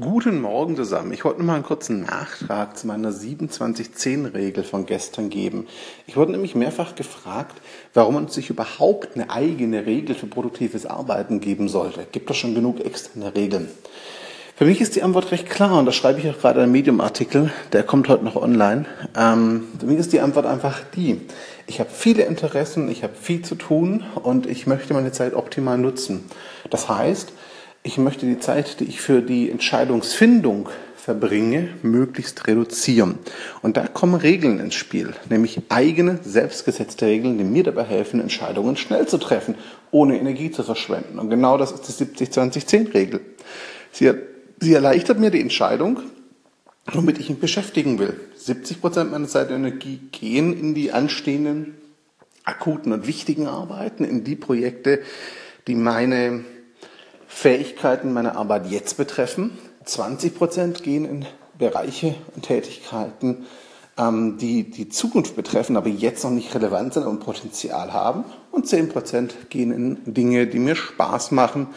Guten Morgen zusammen. Ich wollte noch mal einen kurzen Nachtrag zu meiner 2710-Regel von gestern geben. Ich wurde nämlich mehrfach gefragt, warum man sich überhaupt eine eigene Regel für produktives Arbeiten geben sollte. Gibt doch schon genug externe Regeln. Für mich ist die Antwort recht klar und da schreibe ich auch gerade einen Medium-Artikel, der kommt heute noch online. Ähm, für mich ist die Antwort einfach die. Ich habe viele Interessen, ich habe viel zu tun und ich möchte meine Zeit optimal nutzen. Das heißt, ich möchte die Zeit, die ich für die Entscheidungsfindung verbringe, möglichst reduzieren. Und da kommen Regeln ins Spiel, nämlich eigene, selbstgesetzte Regeln, die mir dabei helfen, Entscheidungen schnell zu treffen, ohne Energie zu verschwenden. Und genau das ist die 70-20-10-Regel. Sie, sie erleichtert mir die Entscheidung, womit ich mich beschäftigen will. 70 Prozent meiner Zeit und Energie gehen in die anstehenden akuten und wichtigen Arbeiten, in die Projekte, die meine Fähigkeiten meiner Arbeit jetzt betreffen. 20 Prozent gehen in Bereiche und Tätigkeiten, ähm, die die Zukunft betreffen, aber jetzt noch nicht relevant sind und Potenzial haben. Und 10 Prozent gehen in Dinge, die mir Spaß machen,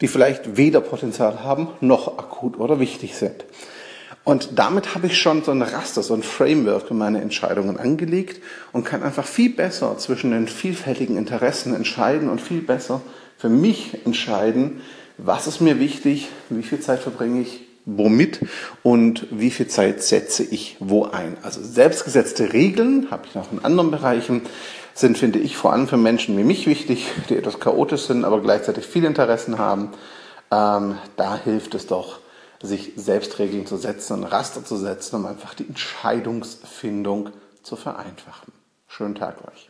die vielleicht weder Potenzial haben noch akut oder wichtig sind. Und damit habe ich schon so ein Raster, so ein Framework für meine Entscheidungen angelegt und kann einfach viel besser zwischen den vielfältigen Interessen entscheiden und viel besser für mich entscheiden, was ist mir wichtig, wie viel Zeit verbringe ich womit und wie viel Zeit setze ich wo ein. Also selbstgesetzte Regeln, habe ich noch in anderen Bereichen, sind, finde ich, vor allem für Menschen wie mich wichtig, die etwas chaotisch sind, aber gleichzeitig viele Interessen haben. Ähm, da hilft es doch, sich Selbstregeln zu setzen, ein Raster zu setzen, um einfach die Entscheidungsfindung zu vereinfachen. Schönen Tag euch.